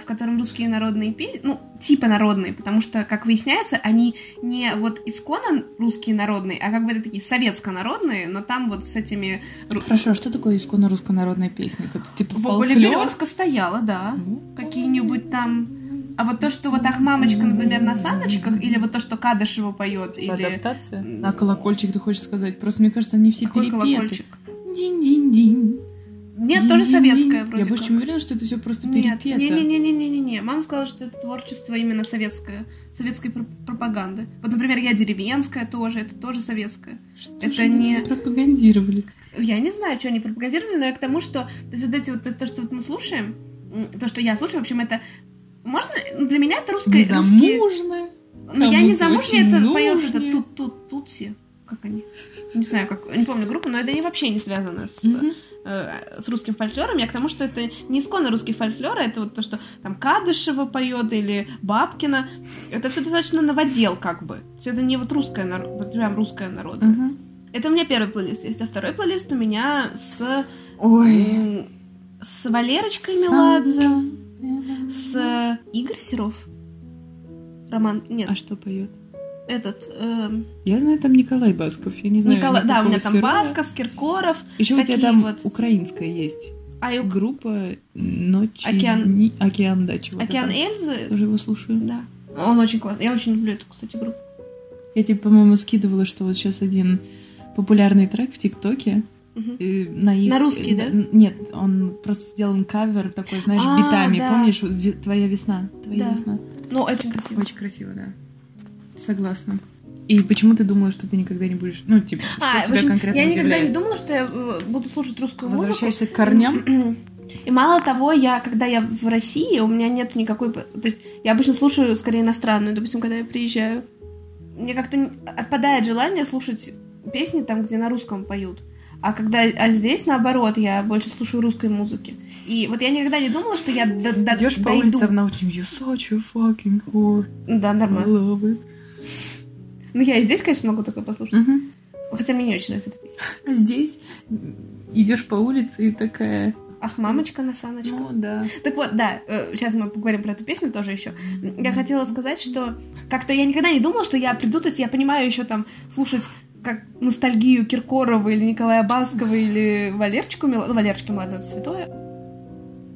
в котором русские народные песни, ну, типа народные, потому что, как выясняется, они не вот исконно русские народные, а как бы это такие советско-народные, но там вот с этими... Хорошо, а что такое исконно русская песня? Как, типа фольклор? березка стояла, да. Ну, Какие-нибудь там... А вот то, что вот так мамочка, например, на саночках, или вот то, что Кадышева поет, или... Адаптация? А колокольчик, ты хочешь сказать? Просто мне кажется, они все Какой перепеты. колокольчик? Динь-динь-динь. Нет, тоже советская вроде Я больше чем уверена, что это все просто Нет, перепето. не-не-не-не-не-не. Мама сказала, что это творчество именно советское, советской пр- пропаганды. Вот, например, я деревенская тоже, это тоже советское. Что Это же они не- пропагандировали. Я не знаю, что они пропагандировали, но я к тому, что то есть вот эти вот то, то, что вот мы слушаем, то, что я слушаю, в общем, это можно для меня это русское, русские. Незамужная. Ну, я не замужняя, это поет это тут тут тутси. Как они? Не знаю, как, не помню группу, но это не вообще не связано с, э, с русским фольклором. Я к тому, что это не исконно русский фольклор, а это вот то, что там Кадышева поет или Бабкина. Это все достаточно новодел, как бы. Все это не вот русское, вот прям русское народное. Это у меня первый плейлист есть, а второй плейлист у меня с, Ой. с Валерочкой Меладзе, с Игорь Серов. Роман, нет, А что поет? этот, эм, Я знаю, там Николай Басков. Я не знаю. Николай, да, у меня там Серова. Басков, Киркоров, Еще у тебя там вот. украинская есть. а и Группа Ночи... Океан. Ни- Океан, да, чего Океан Эльзы. Тоже его слушаю. Да. Он очень классный. Я очень люблю эту, кстати, группу. Я тебе, по-моему, скидывала, что вот сейчас один популярный трек в ТикТоке. Э, На, их- На русский, да? Нет, он просто сделан кавер такой, знаешь, А, битами. да. Помнишь, вот «Ви- твоя весна? Твоя Да. весна. Ну, очень красиво. Очень красиво, да. Согласна. И почему ты думала, что ты никогда не будешь... Ну, типа, что А, тебя общем, конкретно я никогда удивляет? не думала, что я э, буду слушать русскую музыку. Возвращаешься к корням? И мало того, я, когда я в России, у меня нет никакой... То есть я обычно слушаю скорее иностранную, допустим, когда я приезжаю. Мне как-то отпадает желание слушать песни там, где на русском поют. А когда... А здесь, наоборот, я больше слушаю русской музыки. И вот я никогда не думала, что я до, до- Идешь по улице в научном You such a fucking whore. Да, нормально. love it. Ну, я и здесь, конечно, могу такое послушать. Мгм. Хотя мне не очень нравится эта песня. А здесь идешь по улице и такая... Ах, мамочка на саночках. Ну, да. Так вот, да, сейчас мы поговорим про эту песню тоже еще. Я хотела сказать, что как-то я никогда не думала, что я приду, то есть я понимаю еще там слушать как ностальгию Киркорова или Николая Баскова или Валерчику Меладзе, ну, Валерчика Меладзе это святое.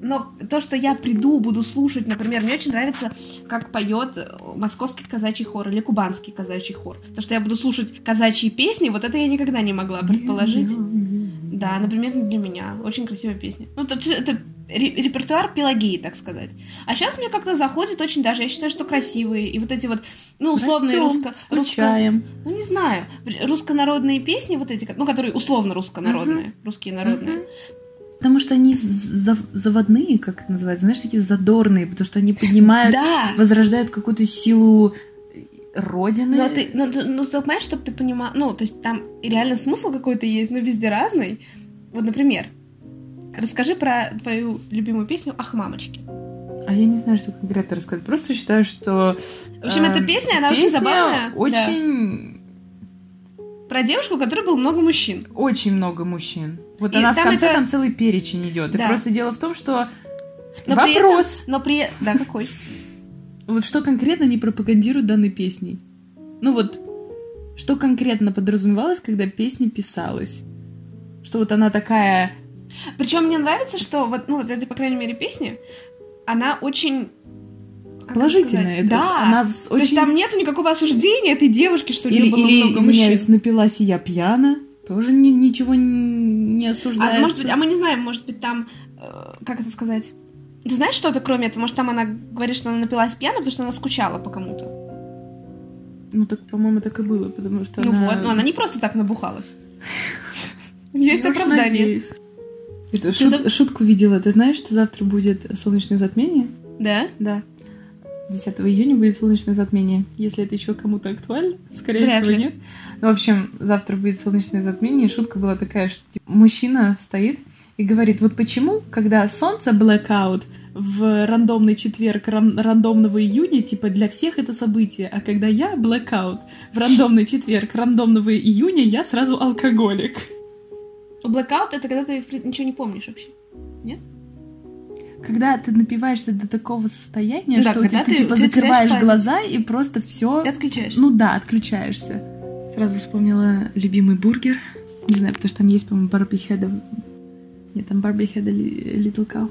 Но то, что я приду, буду слушать, например, мне очень нравится, как поет московский казачий хор или кубанский казачий хор. То, что я буду слушать казачьи песни, вот это я никогда не могла предположить. Да, например, для меня. Очень красивая песня. Ну, это, ре- репертуар Пелагеи, так сказать. А сейчас мне как-то заходит очень даже, я считаю, что красивые, и вот эти вот, ну, условные Растём, русско... русско- скучаем. ну, не знаю, русско-народные песни, вот эти, ну, которые условно русско-народные, русские народные. Мгм. Потому что они з- за- заводные, как это называется, знаешь, такие задорные, потому что они поднимают, Да! возрождают какую-то силу Родины. Но ты, ну, ты- ну, ты понимаешь, чтобы ты понимал, ну, то есть там реально смысл какой-то есть, но везде разный. Вот, например, расскажи про твою любимую песню «Ах, мамочки». А я не знаю, что конкретно рассказать. Просто считаю, что... В общем, эта эм, песня, она очень забавная. Очень... Про девушку, у которой было много мужчин. Очень много мужчин. Вот И она в конце это- там целый перечень идет. Да. И просто дело в том, что Но при вопрос, Но при... Да, какой? вот что конкретно не пропагандируют данной песней. Ну вот, что конкретно подразумевалось, когда песня писалась? Что вот она такая... Причем мне нравится, что вот, ну, вот в этой, по крайней мере, песне, она очень... Положительная. это- Да. Она с- То есть очень там нету никакого осуждения этой девушки, что Или, было или много извиняюсь, мужчин. напилась и я пьяна. Тоже ни- ничего не осуждается. А может быть, а мы не знаем, может быть, там, э, как это сказать? Ты знаешь что-то кроме этого? Может, там она говорит, что она напилась пьяна, потому что она скучала по кому-то. Ну так, по-моему, так и было, потому что Ну она... вот, но она не просто так набухалась. Есть оправдание. Ты шут- да- Шутку видела. Ты знаешь, что завтра будет солнечное затмение? Да? Да. 10 июня будет солнечное затмение. Если это еще кому-то актуально, скорее Вряд всего, ли. нет. Ну, в общем, завтра будет солнечное затмение. Шутка была такая, что типа, мужчина стоит и говорит, вот почему, когда солнце blackout в рандомный четверг ран- рандомного июня, типа для всех это событие, а когда я blackout в рандомный четверг рандомного июня, я сразу алкоголик. Blackout — это когда ты ничего не помнишь вообще. Когда ты напиваешься до такого состояния, Да, что когда ты, ты, типа ты закрываешь глаза и просто все. Ты отключаешься. Ну да, отключаешься. Сразу вспомнила любимый бургер. Не знаю, потому что там есть, по-моему, Барби Хеда. Нет, там Барби Хеда Little Cow.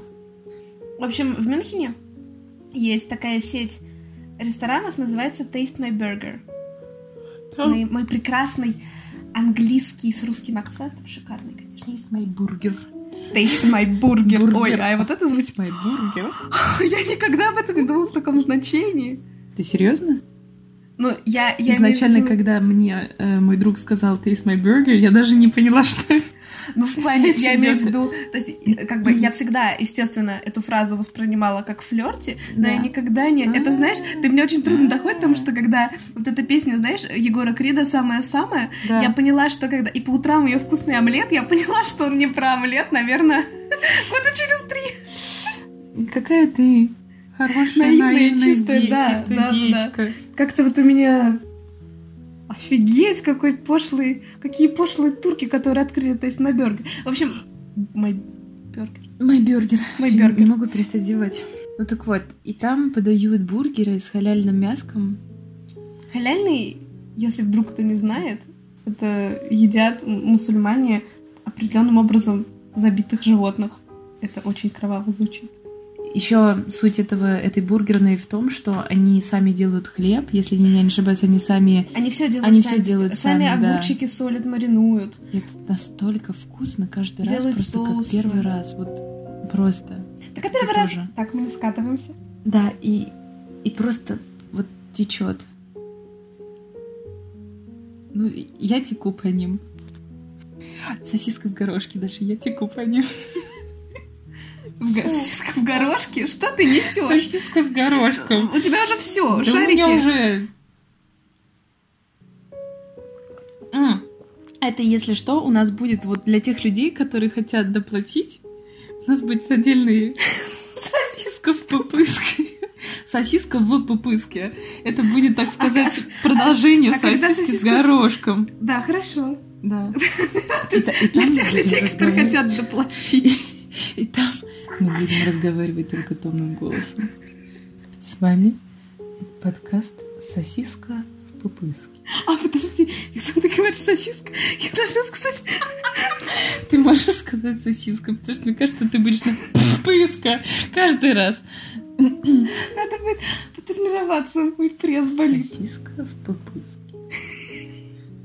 В общем, в Мюнхене есть такая сеть ресторанов, называется Taste My Burger. Мой, мой прекрасный английский с русским акцентом, шикарный, конечно. Есть мой бургер. Taste My Burger. Бургер. Ой, а вот это звучит... Мой бургер. Я никогда об этом не думала в таком значении. Ты серьезно? Ну, я... я Изначально, виду- когда мне э, мой друг сказал Taste my burger, я даже не поняла, что это. Ну, в плане, я имею в виду, то есть, э, как бы, я всегда, естественно, эту фразу воспринимала как в флерте, но я никогда не... Это, знаешь, ты мне очень трудно доходит, потому что когда вот эта песня, знаешь, Егора Крида «Самая-самая», Да. я поняла, что когда... И по утрам ее вкусный омлет, я поняла, что он не про омлет, наверное, года через три. Какая ты хорошая, Наивная, наивная, чистая, да, да, да. Как-то вот у меня... Офигеть, какой пошлый... Какие пошлые турки, которые открыли тест на бергер. В общем, мой бергер. Мой бюргер. Мой Всё, бюргер. Не могу перестать зевать. Ну так вот, и там подают бургеры с халяльным мяском. Халяльный, если вдруг кто не знает, это едят мусульмане определенным образом забитых животных. Это очень кроваво звучит. Еще суть этого, этой бургерной в том, что они сами делают хлеб, если я не ошибаюсь, они сами... Они все делают Они сами. всё делают сами. сами, да. огурчики солят, маринуют. Это настолько вкусно каждый раз, Делают просто как соусы. первый раз. Вот просто. Так а первый раз... тоже. Так, мы не скатываемся. Да, и, и просто вот течет. Ну, и я теку по ним. Сосиска в горошке даже, я теку по ним. В го- Сосиска в горошке? Что ты несешь? Сосиска с горошком. У тебя уже все, Да у шарики. меня уже... М. Это, если что, у нас будет вот для тех людей, которые хотят доплатить, у нас будет отдельный сосиска с пупыской. Сосиска в пупыске. Это будет, так сказать, продолжение а сосиски с горошком. Да, хорошо. Да. И Для тех людей, которые хотят доплатить. И там мы будем разговаривать только томным голосом. С вами подкаст «Сосиска в пупыске». А, подожди, если ты говоришь сосиска, я должна сказать... Ты можешь сказать сосиска, потому что мне кажется, ты будешь на пыска каждый раз. Надо будет потренироваться, мой пресс болит. Сосиска в пупыске.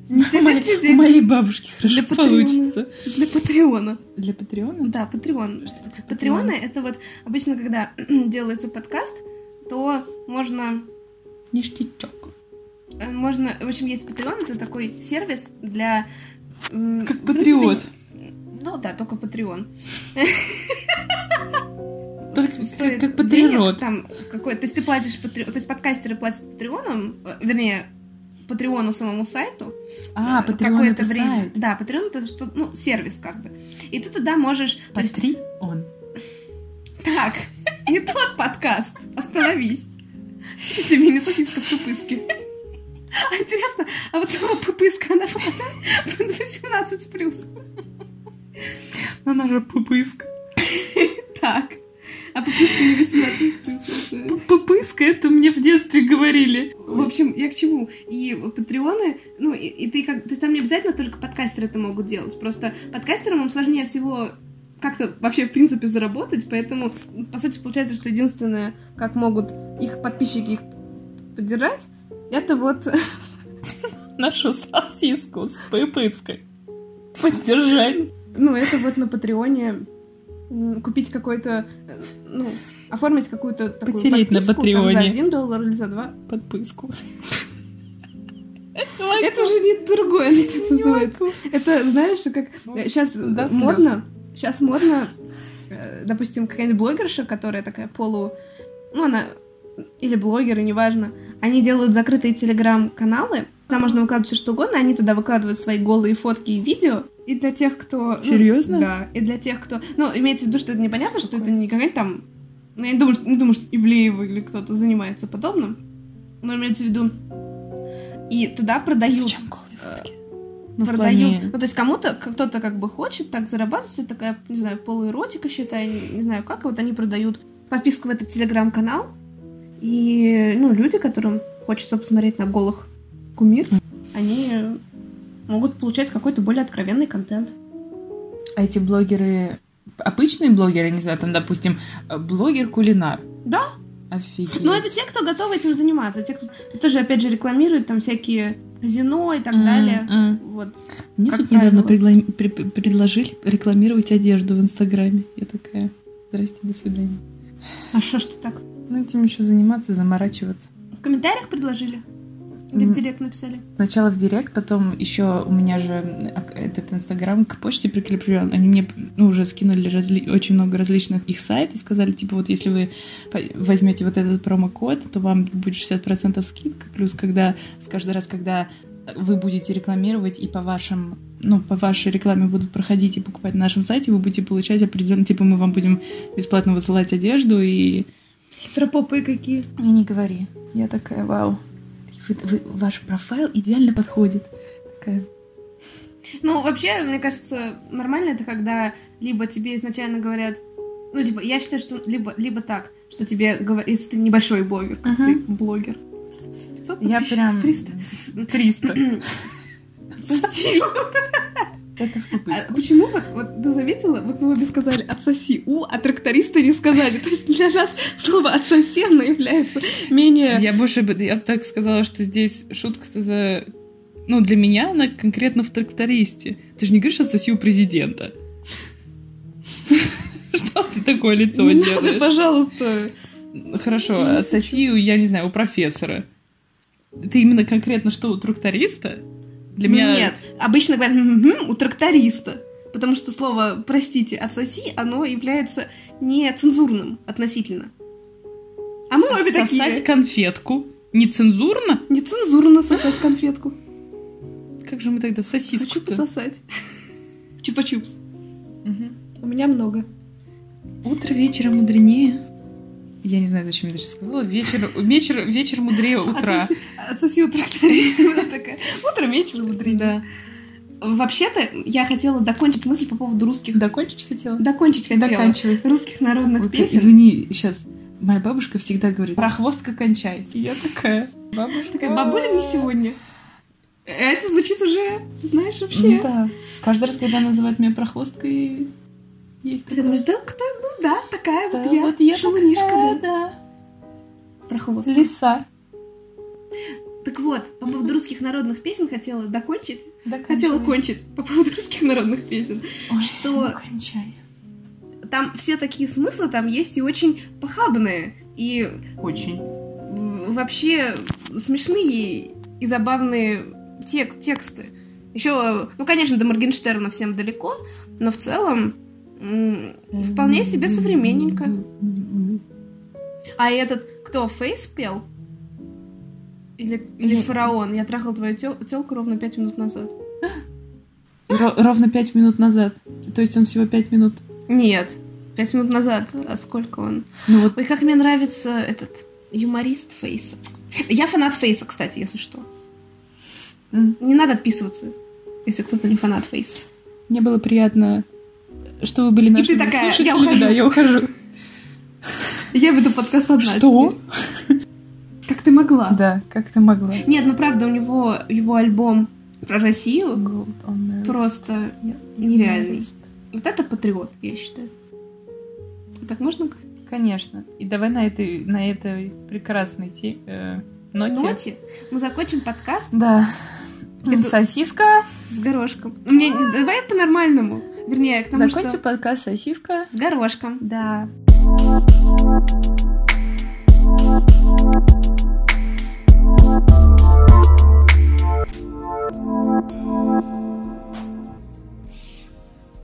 Для У моей- тех людей- у моей бабушки хорошо Для Патреона. получится. Для Патреона. Для Патреона? Да, Патреон. Что такое Патреоны — это вот обычно, когда делается подкаст, то можно Ништячок. Э, Можно, в общем, есть Patreon, это такой сервис для... Как патриот. Ну да, только Patreon. Только как- Стоит как денег патриот. Там какой, то есть ты платишь Патреон, то есть подкастеры платят Патреоном, э, вернее, Патреону самому сайту. А, э, какое-то это время. сайт. Да, Patreon это что, ну, сервис как бы. И ты туда можешь... Патреон. так, не тот подкаст, остановись. Тебе не сосиска в пупыске. А интересно, а вот сама пупыска, она попадает под 18 плюс. Она же пупыска. Так. А пупыска не 18 плюс. это- мне в детстве говорили. В общем, я к чему? И патреоны, ну, и, и ты как... То есть там не обязательно только подкастеры это могут делать. Просто подкастерам им сложнее всего как-то вообще, в принципе, заработать, поэтому, по сути, получается, что единственное, как могут их подписчики их поддержать, это вот Нашу сосиску с пупыской. Поддержать. Ну, это вот на Патреоне купить какой-то, э, ну, оформить какую-то такую Потереть на подписку, там, за Патреоне. один доллар или за два. Подпыску. Это уже не другое, это называется. Это, знаешь, как сейчас модно, сейчас модно, э, допустим, какая-нибудь блогерша, которая такая полу, ну, она, или блогеры, неважно, они делают закрытые телеграм-каналы, там можно выкладывать все что угодно, они туда выкладывают свои голые фотки и видео, и для тех, кто... ну, Серьезно? Да, и для тех, кто... Ну, имеется в виду, что это непонятно, что это не какая-нибудь там... Ну, я не думаю, что, не думаю, что Ивлеева или кто-то занимается подобным, но имеется в виду... И туда продают... Зачем голые фотки? Ну, продают. плане- Ну, то есть кому-то, кто-то как бы хочет так зарабатывать, это такая, не знаю, полуэротика, считай, не, не знаю как, и вот они продают подписку в этот телеграм-канал, и, ну, люди, которым хочется посмотреть на голых кумир, они могут получать какой-то более откровенный контент. А эти блогеры... Обычные блогеры, не знаю, там, допустим, блогер-кулинар. Да, Офигеть. но это те, кто готовы этим заниматься, те, кто тоже, опять же, рекламируют там всякие казино и так М, далее. м. Вот. Мне тут недавно пригла- при- предложили рекламировать одежду в Инстаграме. Я такая, здрасте, до свидания. А что ж ты так? Ну, этим еще заниматься, заморачиваться. В комментариях предложили? Или в директ написали? Сначала в директ, потом еще у меня же этот инстаграм к почте прикреплен. Они мне ну, уже скинули разли- очень много различных их сайтов и сказали, типа, вот если вы возьмете вот этот промокод, то вам будет 60% скидка. Плюс, когда с каждый раз, когда вы будете рекламировать и по вашим ну, по вашей рекламе будут проходить и покупать на нашем сайте, вы будете получать определенно, типа, мы вам будем бесплатно высылать одежду и... Хитропопы какие. И не говори. Я такая, вау. Вы- вы- ваш профайл идеально подходит. Такая, Ну, вообще, мне кажется, нормально это, когда либо тебе изначально говорят, ну, типа, я считаю, что либо, либо так, что тебе говорят, если ты небольшой блогер, Мгм. ты блогер. 500 Я прям... 300. 300. Это в А почему вот, вот ты заметила, вот мы обе сказали отсоси у, а трактористы не сказали. То есть для нас слово отсоси, оно является менее... Я больше бы... Я бы так сказала, что здесь шутка-то за... Ну, для меня она конкретно в трактористе. Ты же не говоришь отсоси у президента. Что ты такое лицо делаешь? пожалуйста. Хорошо, отсоси, у, я не знаю, у профессора. Ты именно конкретно что, у тракториста? Для меня... Нет, обычно говорят «Мгм», у тракториста. Потому что слово, простите, отсоси, оно является нецензурным относительно. А мы обе Сосать такие. конфетку нецензурно? Нецензурно сосать конфетку. Как же мы тогда Хочу сосиску пососать. Чупа-чупс. У меня много. Утро вечера мудренее. Я не знаю, зачем я даже сказала. Вечер, вечер, вечер мудрее утра. Отсоси, отсоси у тракториста. Она такая, Утро, вечер, мудрее. Да. Вообще-то, я хотела докончить мысль по поводу русских... Докончить хотела? Докончить хотела. Доканчивай. Русских народных песен. Извини, сейчас. Моя бабушка всегда говорит, прохвостка кончается. И я такая, бабушка. Такая, бабуля не сегодня. Это звучит уже, знаешь, Ну вообще. да. Каждый раз, когда называют меня прохвосткой, есть Ты думаешь, да, кто? Ну да, такая Да, вот я. вот я шалунишка, такая, да. да. Прохвост. Лиса. Так вот, по поводу русских народных песен хотела докончить. Да, Хотела кончить по поводу русских народных песен. Ой, что- ну, кончай. Там все такие смыслы там есть и очень похабные, и Очень. вообще смешные и забавные тек- тексты. Еще, ну, конечно, до Моргенштерна всем далеко, но в целом вполне себе современненько. А этот, кто, Фейс пел? Или, или Фараон? Я трахал твою телку ровно пять минут назад. Ро- ровно пять минут назад. То есть он всего пять минут. Нет, пять минут назад. А сколько он? Ну вот Ой, как мне нравится этот юморист Фейса. Я фанат Фейса, кстати, если что. м, Не надо отписываться, если кто-то не фанат Фейса. мне было приятно, что вы были ты нашими такая, «Я слушателями. ухожу». Да, я ухожу. Я веду подкаст одна. Что? теперь. Как ты могла? Да, как ты могла? Нет, ну правда, у него его альбом про Россию просто нереальный. Вот это патриот, я считаю. Так можно говорить? Конечно. И давай на этой, на этой прекрасной те, э, ноте. Ноте мы закончим подкаст Да. Это- Сосиска. с горошком. Не, давай по-нормальному. Вернее, к тому, Закончу что... подкаст «Сосиска». С горошком. Да.